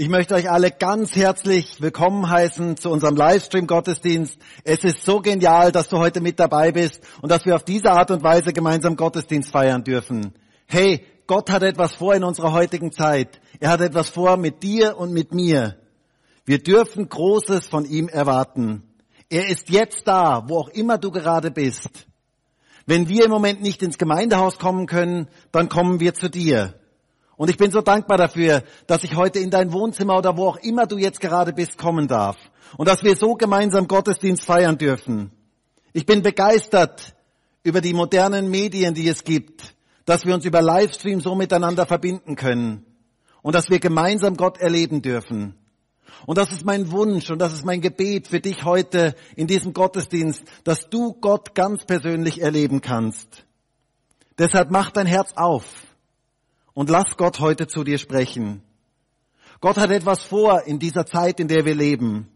Ich möchte euch alle ganz herzlich willkommen heißen zu unserem Livestream-Gottesdienst. Es ist so genial, dass du heute mit dabei bist und dass wir auf diese Art und Weise gemeinsam Gottesdienst feiern dürfen. Hey, Gott hat etwas vor in unserer heutigen Zeit. Er hat etwas vor mit dir und mit mir. Wir dürfen Großes von ihm erwarten. Er ist jetzt da, wo auch immer du gerade bist. Wenn wir im Moment nicht ins Gemeindehaus kommen können, dann kommen wir zu dir. Und ich bin so dankbar dafür, dass ich heute in dein Wohnzimmer oder wo auch immer du jetzt gerade bist kommen darf. Und dass wir so gemeinsam Gottesdienst feiern dürfen. Ich bin begeistert über die modernen Medien, die es gibt, dass wir uns über Livestream so miteinander verbinden können. Und dass wir gemeinsam Gott erleben dürfen. Und das ist mein Wunsch und das ist mein Gebet für dich heute in diesem Gottesdienst, dass du Gott ganz persönlich erleben kannst. Deshalb mach dein Herz auf und lass Gott heute zu dir sprechen. Gott hat etwas vor in dieser Zeit, in der wir leben.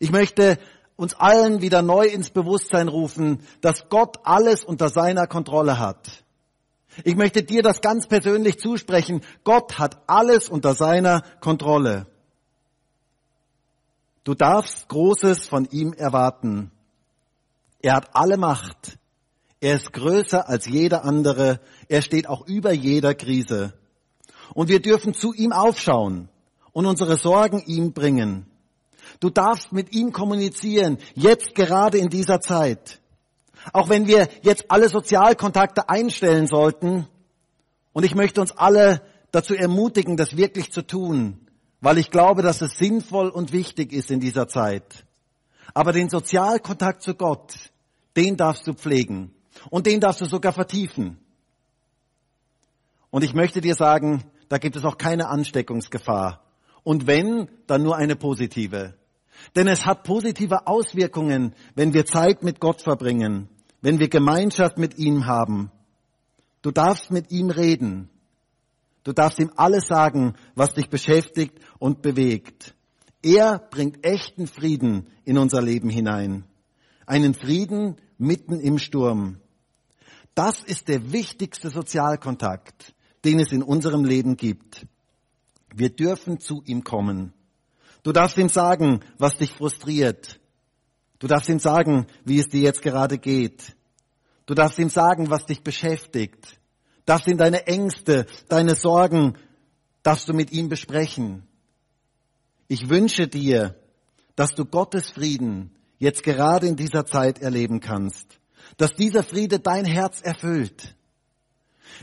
Ich möchte uns allen wieder neu ins Bewusstsein rufen, dass Gott alles unter seiner Kontrolle hat. Ich möchte dir das ganz persönlich zusprechen. Gott hat alles unter seiner Kontrolle. Du darfst Großes von ihm erwarten. Er hat alle Macht. Er ist größer als jeder andere. Er steht auch über jeder Krise. Und wir dürfen zu ihm aufschauen und unsere Sorgen ihm bringen. Du darfst mit ihm kommunizieren, jetzt gerade in dieser Zeit. Auch wenn wir jetzt alle Sozialkontakte einstellen sollten, und ich möchte uns alle dazu ermutigen, das wirklich zu tun, weil ich glaube, dass es sinnvoll und wichtig ist in dieser Zeit. Aber den Sozialkontakt zu Gott, den darfst du pflegen. Und den darfst du sogar vertiefen. Und ich möchte dir sagen, da gibt es auch keine Ansteckungsgefahr. Und wenn, dann nur eine positive. Denn es hat positive Auswirkungen, wenn wir Zeit mit Gott verbringen, wenn wir Gemeinschaft mit ihm haben. Du darfst mit ihm reden. Du darfst ihm alles sagen, was dich beschäftigt und bewegt. Er bringt echten Frieden in unser Leben hinein. Einen Frieden mitten im Sturm. Das ist der wichtigste Sozialkontakt, den es in unserem Leben gibt. Wir dürfen zu ihm kommen. Du darfst ihm sagen, was dich frustriert. Du darfst ihm sagen, wie es dir jetzt gerade geht. Du darfst ihm sagen, was dich beschäftigt. Darfst ihm deine Ängste, deine Sorgen, darfst du mit ihm besprechen. Ich wünsche dir, dass du Gottes Frieden jetzt gerade in dieser Zeit erleben kannst dass dieser Friede dein Herz erfüllt.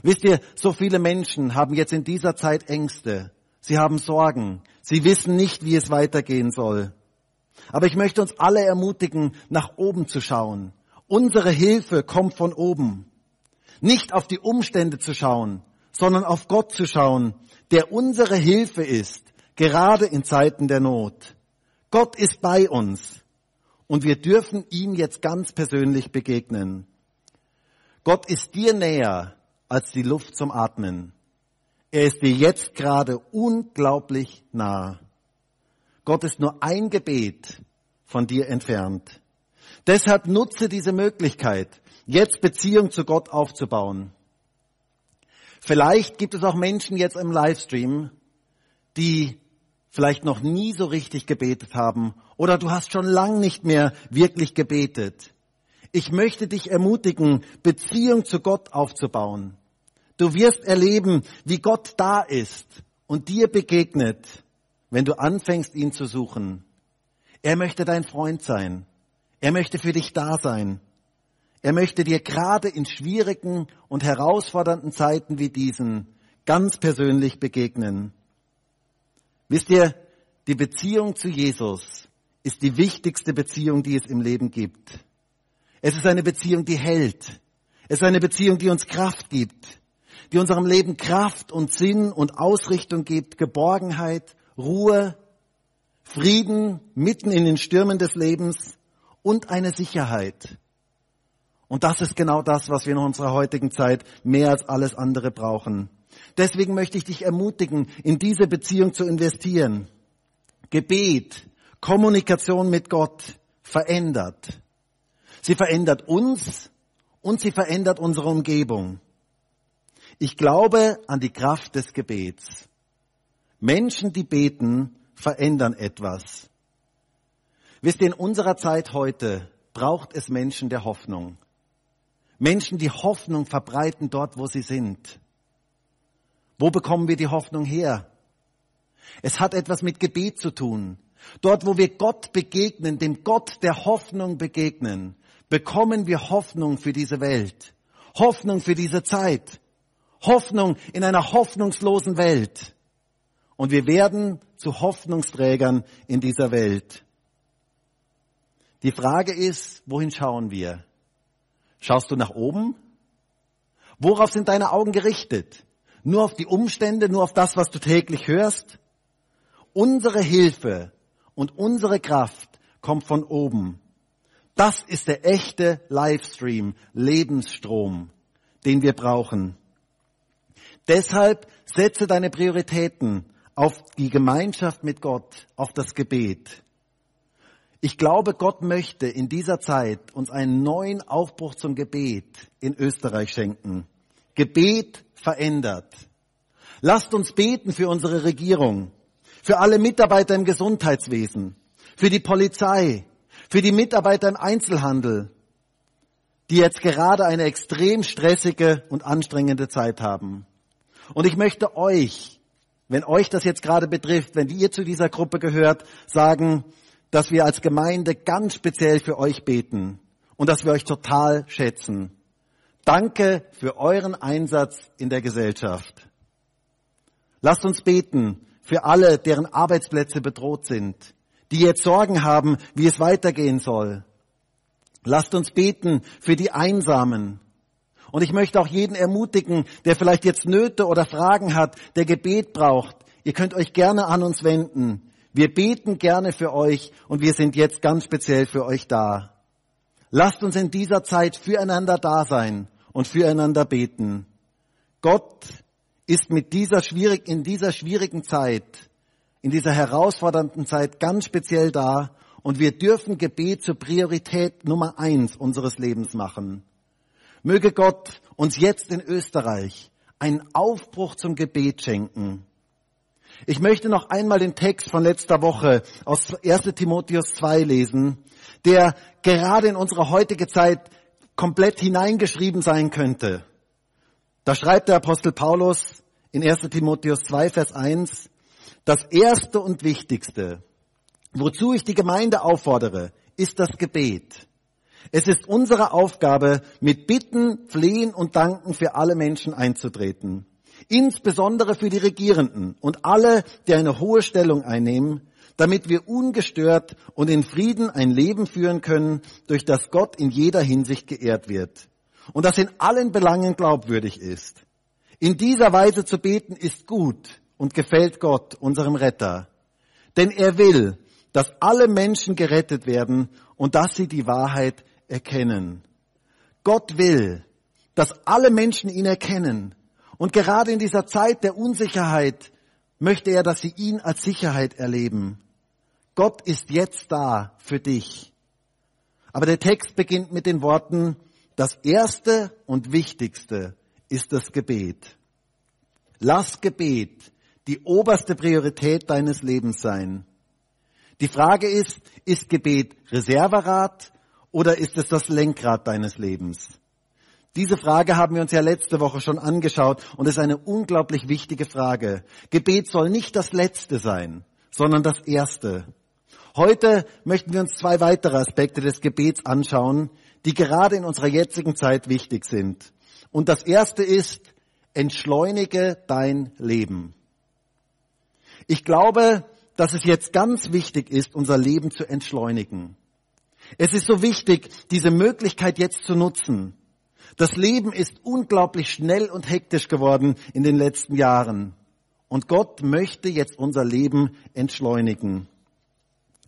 Wisst ihr, so viele Menschen haben jetzt in dieser Zeit Ängste. Sie haben Sorgen. Sie wissen nicht, wie es weitergehen soll. Aber ich möchte uns alle ermutigen, nach oben zu schauen. Unsere Hilfe kommt von oben. Nicht auf die Umstände zu schauen, sondern auf Gott zu schauen, der unsere Hilfe ist, gerade in Zeiten der Not. Gott ist bei uns. Und wir dürfen ihm jetzt ganz persönlich begegnen. Gott ist dir näher als die Luft zum Atmen. Er ist dir jetzt gerade unglaublich nah. Gott ist nur ein Gebet von dir entfernt. Deshalb nutze diese Möglichkeit, jetzt Beziehung zu Gott aufzubauen. Vielleicht gibt es auch Menschen jetzt im Livestream, die vielleicht noch nie so richtig gebetet haben oder du hast schon lang nicht mehr wirklich gebetet. Ich möchte dich ermutigen, Beziehung zu Gott aufzubauen. Du wirst erleben, wie Gott da ist und dir begegnet, wenn du anfängst, ihn zu suchen. Er möchte dein Freund sein. Er möchte für dich da sein. Er möchte dir gerade in schwierigen und herausfordernden Zeiten wie diesen ganz persönlich begegnen. Wisst ihr, die Beziehung zu Jesus ist die wichtigste Beziehung, die es im Leben gibt. Es ist eine Beziehung, die hält. Es ist eine Beziehung, die uns Kraft gibt, die unserem Leben Kraft und Sinn und Ausrichtung gibt, Geborgenheit, Ruhe, Frieden mitten in den Stürmen des Lebens und eine Sicherheit. Und das ist genau das, was wir in unserer heutigen Zeit mehr als alles andere brauchen. Deswegen möchte ich dich ermutigen, in diese Beziehung zu investieren. Gebet, Kommunikation mit Gott verändert. Sie verändert uns und sie verändert unsere Umgebung. Ich glaube an die Kraft des Gebets. Menschen, die beten, verändern etwas. Wisst ihr, in unserer Zeit heute braucht es Menschen der Hoffnung. Menschen, die Hoffnung verbreiten dort, wo sie sind. Wo bekommen wir die Hoffnung her? Es hat etwas mit Gebet zu tun. Dort, wo wir Gott begegnen, dem Gott der Hoffnung begegnen, bekommen wir Hoffnung für diese Welt. Hoffnung für diese Zeit. Hoffnung in einer hoffnungslosen Welt. Und wir werden zu Hoffnungsträgern in dieser Welt. Die Frage ist, wohin schauen wir? Schaust du nach oben? Worauf sind deine Augen gerichtet? Nur auf die Umstände, nur auf das, was du täglich hörst? Unsere Hilfe und unsere Kraft kommt von oben. Das ist der echte Livestream, Lebensstrom, den wir brauchen. Deshalb setze deine Prioritäten auf die Gemeinschaft mit Gott, auf das Gebet. Ich glaube, Gott möchte in dieser Zeit uns einen neuen Aufbruch zum Gebet in Österreich schenken. Gebet verändert. Lasst uns beten für unsere Regierung, für alle Mitarbeiter im Gesundheitswesen, für die Polizei, für die Mitarbeiter im Einzelhandel, die jetzt gerade eine extrem stressige und anstrengende Zeit haben. Und ich möchte euch, wenn euch das jetzt gerade betrifft, wenn ihr zu dieser Gruppe gehört, sagen, dass wir als Gemeinde ganz speziell für euch beten und dass wir euch total schätzen. Danke für euren Einsatz in der Gesellschaft. Lasst uns beten für alle, deren Arbeitsplätze bedroht sind, die jetzt Sorgen haben, wie es weitergehen soll. Lasst uns beten für die Einsamen. Und ich möchte auch jeden ermutigen, der vielleicht jetzt Nöte oder Fragen hat, der Gebet braucht. Ihr könnt euch gerne an uns wenden. Wir beten gerne für euch und wir sind jetzt ganz speziell für euch da. Lasst uns in dieser Zeit füreinander da sein und füreinander beten. Gott ist mit dieser schwierig, in dieser schwierigen Zeit, in dieser herausfordernden Zeit ganz speziell da und wir dürfen Gebet zur Priorität Nummer eins unseres Lebens machen. Möge Gott uns jetzt in Österreich einen Aufbruch zum Gebet schenken. Ich möchte noch einmal den Text von letzter Woche aus 1 Timotheus 2 lesen, der gerade in unsere heutige Zeit komplett hineingeschrieben sein könnte. Da schreibt der Apostel Paulus in 1 Timotheus 2, Vers 1, das Erste und Wichtigste, wozu ich die Gemeinde auffordere, ist das Gebet. Es ist unsere Aufgabe, mit Bitten, Flehen und Danken für alle Menschen einzutreten insbesondere für die Regierenden und alle, die eine hohe Stellung einnehmen, damit wir ungestört und in Frieden ein Leben führen können, durch das Gott in jeder Hinsicht geehrt wird und das in allen Belangen glaubwürdig ist. In dieser Weise zu beten ist gut und gefällt Gott, unserem Retter. Denn er will, dass alle Menschen gerettet werden und dass sie die Wahrheit erkennen. Gott will, dass alle Menschen ihn erkennen und gerade in dieser Zeit der Unsicherheit möchte er, dass sie ihn als Sicherheit erleben. Gott ist jetzt da für dich. Aber der Text beginnt mit den Worten, das Erste und Wichtigste ist das Gebet. Lass Gebet die oberste Priorität deines Lebens sein. Die Frage ist, ist Gebet Reserverad oder ist es das Lenkrad deines Lebens? Diese Frage haben wir uns ja letzte Woche schon angeschaut und ist eine unglaublich wichtige Frage. Gebet soll nicht das Letzte sein, sondern das Erste. Heute möchten wir uns zwei weitere Aspekte des Gebets anschauen, die gerade in unserer jetzigen Zeit wichtig sind. Und das erste ist, entschleunige dein Leben. Ich glaube, dass es jetzt ganz wichtig ist, unser Leben zu entschleunigen. Es ist so wichtig, diese Möglichkeit jetzt zu nutzen. Das Leben ist unglaublich schnell und hektisch geworden in den letzten Jahren. Und Gott möchte jetzt unser Leben entschleunigen.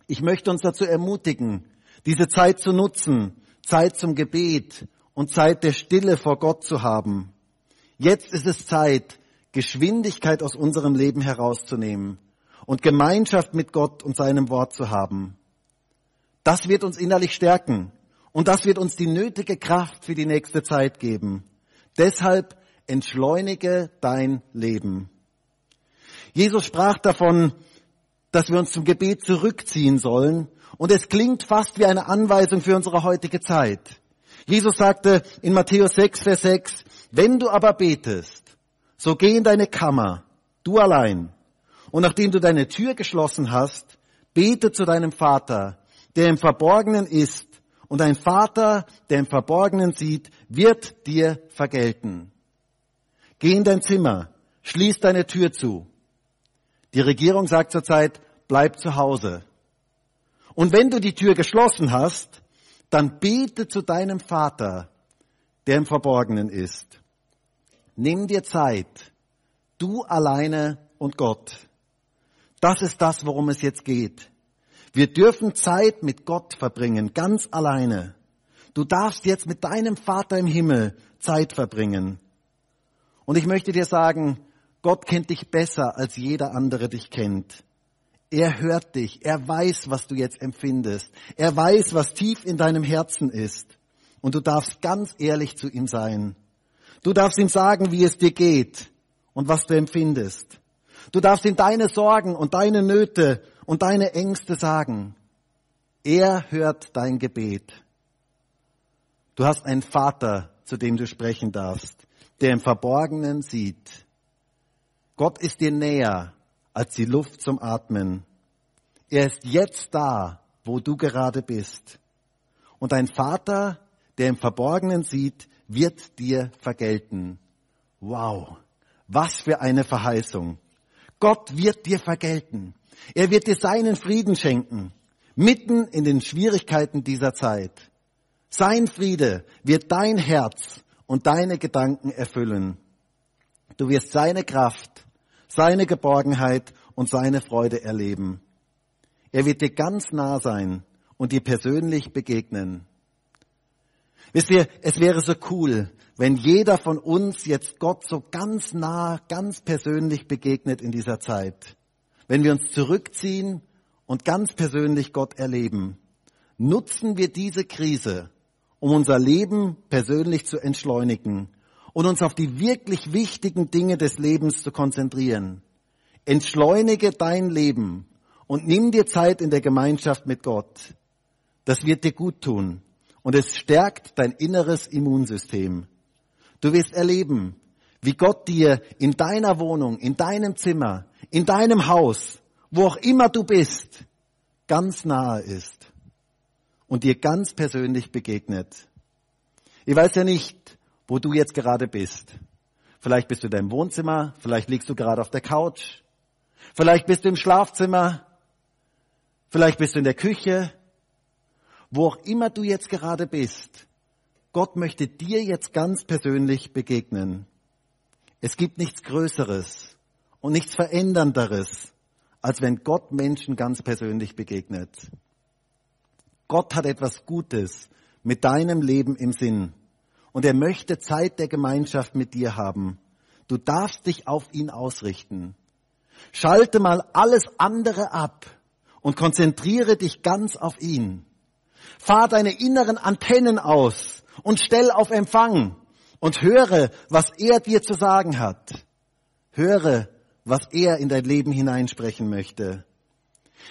Ich möchte uns dazu ermutigen, diese Zeit zu nutzen, Zeit zum Gebet und Zeit der Stille vor Gott zu haben. Jetzt ist es Zeit, Geschwindigkeit aus unserem Leben herauszunehmen und Gemeinschaft mit Gott und seinem Wort zu haben. Das wird uns innerlich stärken und das wird uns die nötige Kraft für die nächste Zeit geben. Deshalb entschleunige dein Leben. Jesus sprach davon, dass wir uns zum Gebet zurückziehen sollen. Und es klingt fast wie eine Anweisung für unsere heutige Zeit. Jesus sagte in Matthäus 6, Vers 6, wenn du aber betest, so geh in deine Kammer, du allein. Und nachdem du deine Tür geschlossen hast, bete zu deinem Vater, der im Verborgenen ist. Und dein Vater, der im Verborgenen sieht, wird dir vergelten. Geh in dein Zimmer, schließ deine Tür zu. Die Regierung sagt zurzeit, bleib zu Hause. Und wenn du die Tür geschlossen hast, dann bete zu deinem Vater, der im Verborgenen ist. Nimm dir Zeit, du alleine und Gott. Das ist das, worum es jetzt geht. Wir dürfen Zeit mit Gott verbringen, ganz alleine. Du darfst jetzt mit deinem Vater im Himmel Zeit verbringen. Und ich möchte dir sagen, Gott kennt dich besser, als jeder andere dich kennt. Er hört dich, er weiß, was du jetzt empfindest, er weiß, was tief in deinem Herzen ist. Und du darfst ganz ehrlich zu ihm sein. Du darfst ihm sagen, wie es dir geht und was du empfindest. Du darfst ihm deine Sorgen und deine Nöte und deine Ängste sagen. Er hört dein Gebet. Du hast einen Vater, zu dem du sprechen darfst, der im Verborgenen sieht. Gott ist dir näher als die Luft zum Atmen. Er ist jetzt da, wo du gerade bist. Und dein Vater, der im Verborgenen sieht, wird dir vergelten. Wow, was für eine Verheißung. Gott wird dir vergelten. Er wird dir seinen Frieden schenken, mitten in den Schwierigkeiten dieser Zeit. Sein Friede wird dein Herz und deine Gedanken erfüllen. Du wirst seine Kraft seine Geborgenheit und seine Freude erleben. Er wird dir ganz nah sein und dir persönlich begegnen. Wisst ihr, es wäre so cool, wenn jeder von uns jetzt Gott so ganz nah, ganz persönlich begegnet in dieser Zeit. Wenn wir uns zurückziehen und ganz persönlich Gott erleben. Nutzen wir diese Krise, um unser Leben persönlich zu entschleunigen und uns auf die wirklich wichtigen Dinge des Lebens zu konzentrieren. Entschleunige dein Leben und nimm dir Zeit in der Gemeinschaft mit Gott. Das wird dir gut tun und es stärkt dein inneres Immunsystem. Du wirst erleben, wie Gott dir in deiner Wohnung, in deinem Zimmer, in deinem Haus, wo auch immer du bist, ganz nahe ist und dir ganz persönlich begegnet. Ich weiß ja nicht, wo du jetzt gerade bist. Vielleicht bist du in deinem Wohnzimmer, vielleicht liegst du gerade auf der Couch, vielleicht bist du im Schlafzimmer, vielleicht bist du in der Küche, wo auch immer du jetzt gerade bist. Gott möchte dir jetzt ganz persönlich begegnen. Es gibt nichts Größeres und nichts Verändernderes, als wenn Gott Menschen ganz persönlich begegnet. Gott hat etwas Gutes mit deinem Leben im Sinn und er möchte Zeit der Gemeinschaft mit dir haben. Du darfst dich auf ihn ausrichten. Schalte mal alles andere ab und konzentriere dich ganz auf ihn. Fahr deine inneren Antennen aus und stell auf Empfang und höre, was er dir zu sagen hat. Höre, was er in dein Leben hineinsprechen möchte.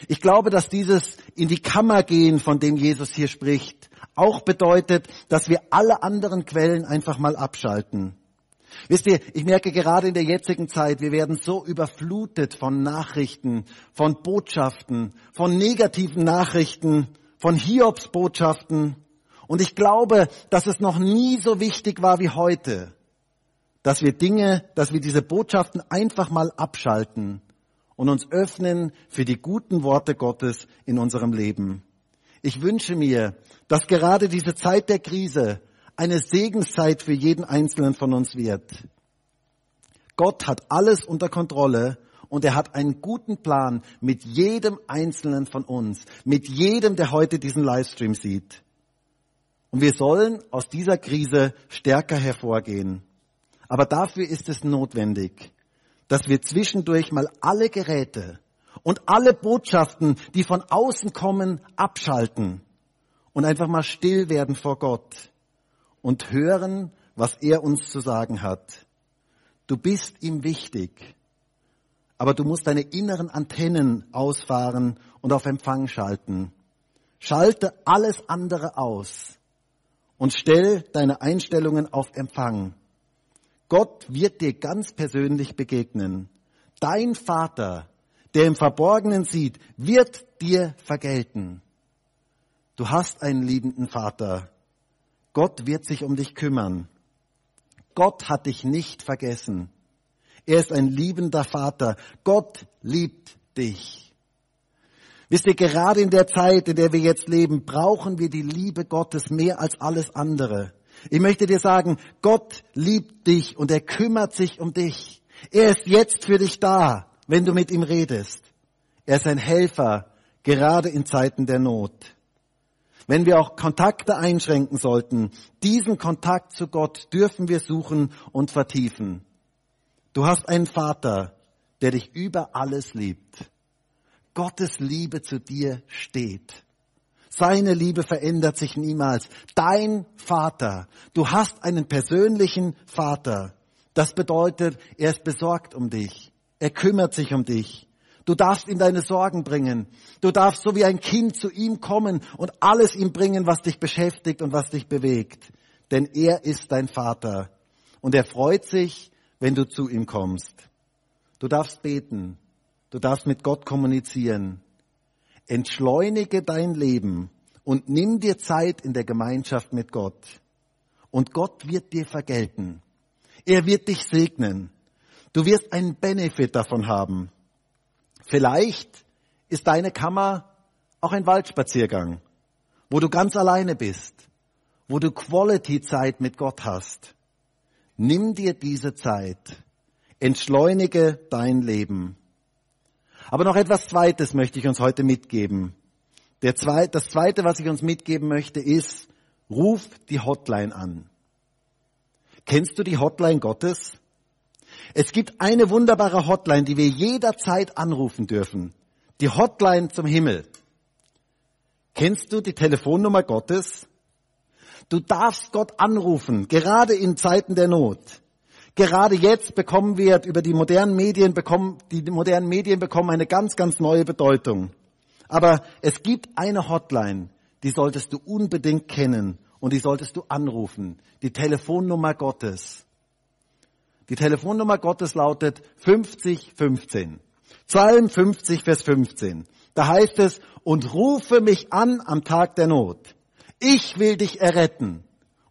Ich glaube, dass dieses in die Kammer gehen, von dem Jesus hier spricht, auch bedeutet, dass wir alle anderen Quellen einfach mal abschalten. Wisst ihr, ich merke gerade in der jetzigen Zeit, wir werden so überflutet von Nachrichten, von Botschaften, von negativen Nachrichten, von Hiobsbotschaften. Und ich glaube, dass es noch nie so wichtig war wie heute, dass wir Dinge, dass wir diese Botschaften einfach mal abschalten und uns öffnen für die guten Worte Gottes in unserem Leben. Ich wünsche mir, dass gerade diese Zeit der Krise eine Segenszeit für jeden Einzelnen von uns wird. Gott hat alles unter Kontrolle und er hat einen guten Plan mit jedem Einzelnen von uns, mit jedem, der heute diesen Livestream sieht. Und wir sollen aus dieser Krise stärker hervorgehen. Aber dafür ist es notwendig, dass wir zwischendurch mal alle Geräte, und alle Botschaften, die von außen kommen, abschalten und einfach mal still werden vor Gott und hören, was er uns zu sagen hat. Du bist ihm wichtig. aber du musst deine inneren Antennen ausfahren und auf Empfang schalten. Schalte alles andere aus und stell deine Einstellungen auf Empfang. Gott wird dir ganz persönlich begegnen. Dein Vater, der im Verborgenen sieht, wird dir vergelten. Du hast einen liebenden Vater. Gott wird sich um dich kümmern. Gott hat dich nicht vergessen. Er ist ein liebender Vater. Gott liebt dich. Wisst ihr, gerade in der Zeit, in der wir jetzt leben, brauchen wir die Liebe Gottes mehr als alles andere. Ich möchte dir sagen, Gott liebt dich und er kümmert sich um dich. Er ist jetzt für dich da, wenn du mit ihm redest. Er ist ein Helfer, gerade in Zeiten der Not. Wenn wir auch Kontakte einschränken sollten, diesen Kontakt zu Gott dürfen wir suchen und vertiefen. Du hast einen Vater, der dich über alles liebt. Gottes Liebe zu dir steht. Seine Liebe verändert sich niemals. Dein Vater. Du hast einen persönlichen Vater. Das bedeutet, er ist besorgt um dich. Er kümmert sich um dich. Du darfst ihm deine Sorgen bringen. Du darfst so wie ein Kind zu ihm kommen und alles ihm bringen, was dich beschäftigt und was dich bewegt. Denn er ist dein Vater. Und er freut sich, wenn du zu ihm kommst. Du darfst beten. Du darfst mit Gott kommunizieren. Entschleunige dein Leben und nimm dir Zeit in der Gemeinschaft mit Gott. Und Gott wird dir vergelten. Er wird dich segnen. Du wirst einen Benefit davon haben. Vielleicht ist deine Kammer auch ein Waldspaziergang, wo du ganz alleine bist, wo du Quality-Zeit mit Gott hast. Nimm dir diese Zeit. Entschleunige dein Leben. Aber noch etwas Zweites möchte ich uns heute mitgeben. Der Zweite, das Zweite, was ich uns mitgeben möchte, ist, ruf die Hotline an. Kennst du die Hotline Gottes? Es gibt eine wunderbare Hotline, die wir jederzeit anrufen dürfen. Die Hotline zum Himmel. Kennst du die Telefonnummer Gottes? Du darfst Gott anrufen, gerade in Zeiten der Not. Gerade jetzt bekommen wir über die modernen Medien bekommen, die modernen Medien bekommen eine ganz, ganz neue Bedeutung. Aber es gibt eine Hotline, die solltest du unbedingt kennen und die solltest du anrufen. Die Telefonnummer Gottes. Die Telefonnummer Gottes lautet 5015. Psalm 50, Vers 15. Da heißt es, und rufe mich an am Tag der Not. Ich will dich erretten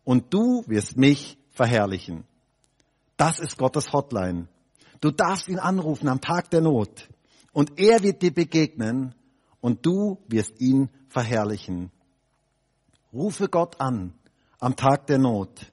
und du wirst mich verherrlichen. Das ist Gottes Hotline. Du darfst ihn anrufen am Tag der Not und er wird dir begegnen und du wirst ihn verherrlichen. Rufe Gott an am Tag der Not.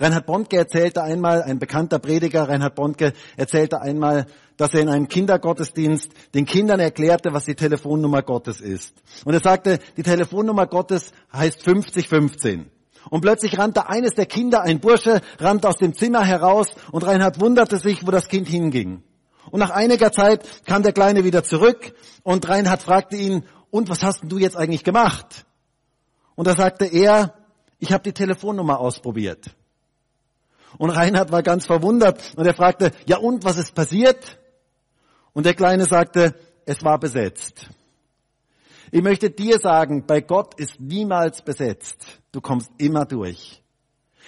Reinhard Bondke erzählte einmal, ein bekannter Prediger, Reinhard Bondke, erzählte einmal, dass er in einem Kindergottesdienst den Kindern erklärte, was die Telefonnummer Gottes ist. Und er sagte, die Telefonnummer Gottes heißt 5015. Und plötzlich rannte eines der Kinder, ein Bursche, rannte aus dem Zimmer heraus und Reinhard wunderte sich, wo das Kind hinging. Und nach einiger Zeit kam der Kleine wieder zurück und Reinhard fragte ihn, und was hast denn du jetzt eigentlich gemacht? Und da sagte er, ich habe die Telefonnummer ausprobiert. Und Reinhard war ganz verwundert und er fragte, ja und, was ist passiert? Und der Kleine sagte, es war besetzt. Ich möchte dir sagen, bei Gott ist niemals besetzt. Du kommst immer durch.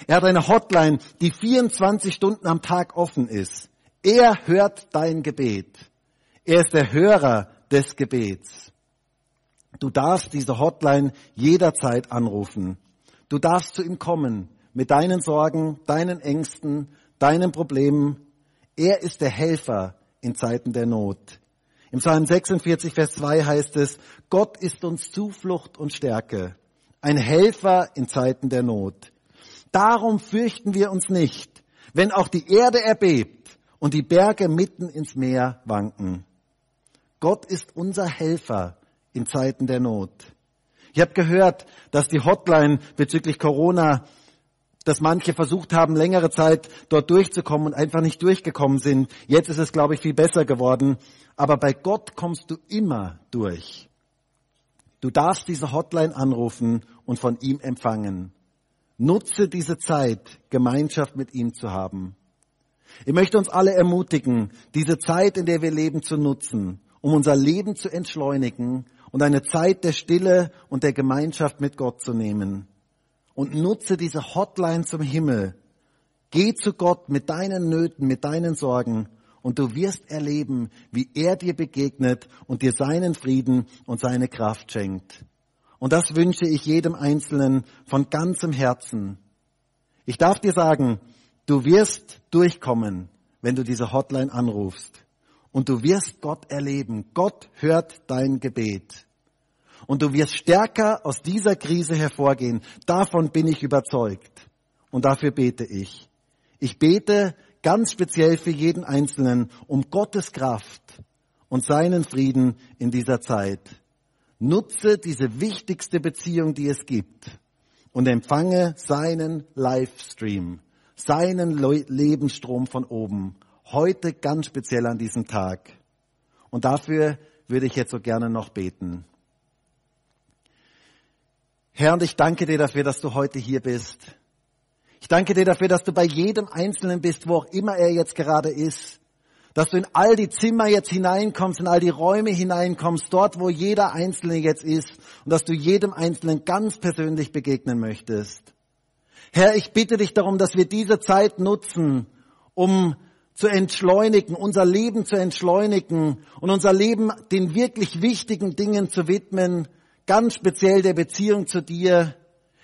Er hat eine Hotline, die 24 Stunden am Tag offen ist. Er hört dein Gebet. Er ist der Hörer des Gebets. Du darfst diese Hotline jederzeit anrufen. Du darfst zu ihm kommen mit deinen Sorgen, deinen Ängsten, deinen Problemen. Er ist der Helfer in Zeiten der Not. Im Psalm 46, Vers 2 heißt es, Gott ist uns Zuflucht und Stärke, ein Helfer in Zeiten der Not. Darum fürchten wir uns nicht, wenn auch die Erde erbebt und die Berge mitten ins Meer wanken. Gott ist unser Helfer in Zeiten der Not. Ich habe gehört, dass die Hotline bezüglich Corona, dass manche versucht haben, längere Zeit dort durchzukommen und einfach nicht durchgekommen sind. Jetzt ist es, glaube ich, viel besser geworden. Aber bei Gott kommst du immer durch. Du darfst diese Hotline anrufen und von ihm empfangen. Nutze diese Zeit, Gemeinschaft mit ihm zu haben. Ich möchte uns alle ermutigen, diese Zeit, in der wir leben, zu nutzen, um unser Leben zu entschleunigen und eine Zeit der Stille und der Gemeinschaft mit Gott zu nehmen. Und nutze diese Hotline zum Himmel. Geh zu Gott mit deinen Nöten, mit deinen Sorgen und du wirst erleben, wie er dir begegnet und dir seinen Frieden und seine Kraft schenkt. Und das wünsche ich jedem Einzelnen von ganzem Herzen. Ich darf dir sagen, du wirst durchkommen, wenn du diese Hotline anrufst. Und du wirst Gott erleben. Gott hört dein Gebet. Und du wirst stärker aus dieser Krise hervorgehen. Davon bin ich überzeugt. Und dafür bete ich. Ich bete ganz speziell für jeden Einzelnen um Gottes Kraft und seinen Frieden in dieser Zeit. Nutze diese wichtigste Beziehung, die es gibt und empfange seinen Livestream, seinen Lebensstrom von oben, heute ganz speziell an diesem Tag. Und dafür würde ich jetzt so gerne noch beten. Herr, und ich danke dir dafür, dass du heute hier bist. Ich danke dir dafür, dass du bei jedem Einzelnen bist, wo auch immer er jetzt gerade ist. Dass du in all die Zimmer jetzt hineinkommst, in all die Räume hineinkommst, dort, wo jeder Einzelne jetzt ist. Und dass du jedem Einzelnen ganz persönlich begegnen möchtest. Herr, ich bitte dich darum, dass wir diese Zeit nutzen, um zu entschleunigen, unser Leben zu entschleunigen und unser Leben den wirklich wichtigen Dingen zu widmen, ganz speziell der Beziehung zu dir,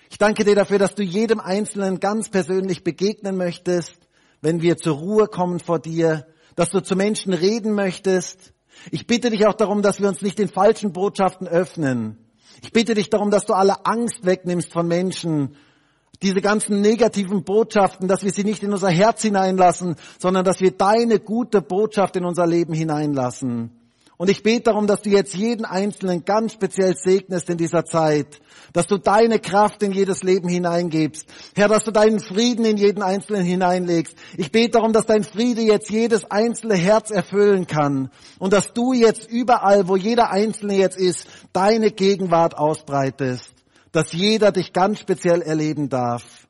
ich danke dir dafür, dass du jedem Einzelnen ganz persönlich begegnen möchtest, wenn wir zur Ruhe kommen vor dir, dass du zu Menschen reden möchtest. Ich bitte dich auch darum, dass wir uns nicht den falschen Botschaften öffnen. Ich bitte dich darum, dass du alle Angst wegnimmst von Menschen, diese ganzen negativen Botschaften, dass wir sie nicht in unser Herz hineinlassen, sondern dass wir deine gute Botschaft in unser Leben hineinlassen. Und ich bete darum, dass du jetzt jeden Einzelnen ganz speziell segnest in dieser Zeit, dass du deine Kraft in jedes Leben hineingibst. Herr, dass du deinen Frieden in jeden Einzelnen hineinlegst. Ich bete darum, dass dein Friede jetzt jedes einzelne Herz erfüllen kann und dass du jetzt überall, wo jeder Einzelne jetzt ist, deine Gegenwart ausbreitest, dass jeder dich ganz speziell erleben darf.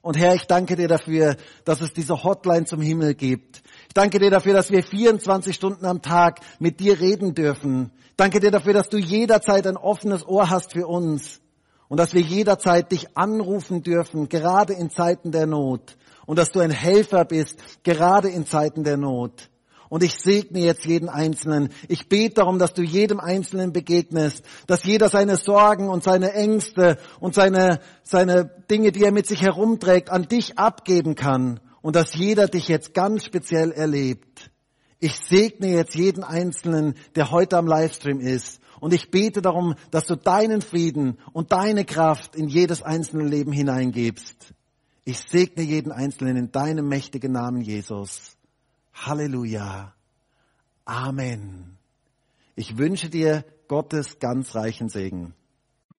Und Herr, ich danke dir dafür, dass es diese Hotline zum Himmel gibt. Ich danke dir dafür, dass wir 24 Stunden am Tag mit dir reden dürfen. Ich danke dir dafür, dass du jederzeit ein offenes Ohr hast für uns und dass wir jederzeit dich anrufen dürfen, gerade in Zeiten der Not. Und dass du ein Helfer bist, gerade in Zeiten der Not. Und ich segne jetzt jeden Einzelnen. Ich bete darum, dass du jedem Einzelnen begegnest, dass jeder seine Sorgen und seine Ängste und seine, seine Dinge, die er mit sich herumträgt, an dich abgeben kann und dass jeder dich jetzt ganz speziell erlebt. Ich segne jetzt jeden Einzelnen, der heute am Livestream ist. Und ich bete darum, dass du deinen Frieden und deine Kraft in jedes einzelne Leben hineingibst. Ich segne jeden Einzelnen in deinem mächtigen Namen, Jesus. Halleluja. Amen. Ich wünsche dir Gottes ganz reichen Segen.